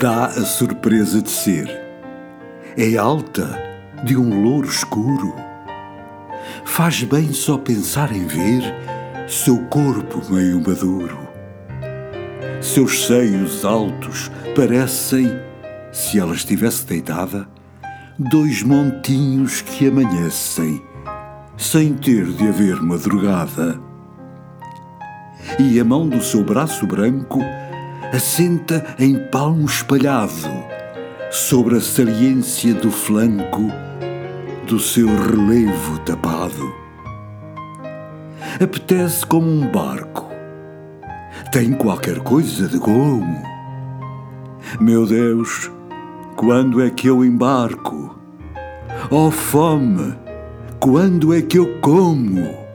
Dá a surpresa de ser. É alta, de um louro escuro. Faz bem só pensar em ver seu corpo meio maduro. Seus seios altos parecem, se ela estivesse deitada, dois montinhos que amanhecem, sem ter de haver madrugada. E a mão do seu braço branco assenta em palmo espalhado sobre a saliência do flanco do seu relevo tapado. Apetece como um barco, tem qualquer coisa de gomo. Meu Deus, quando é que eu embarco? Oh fome, quando é que eu como?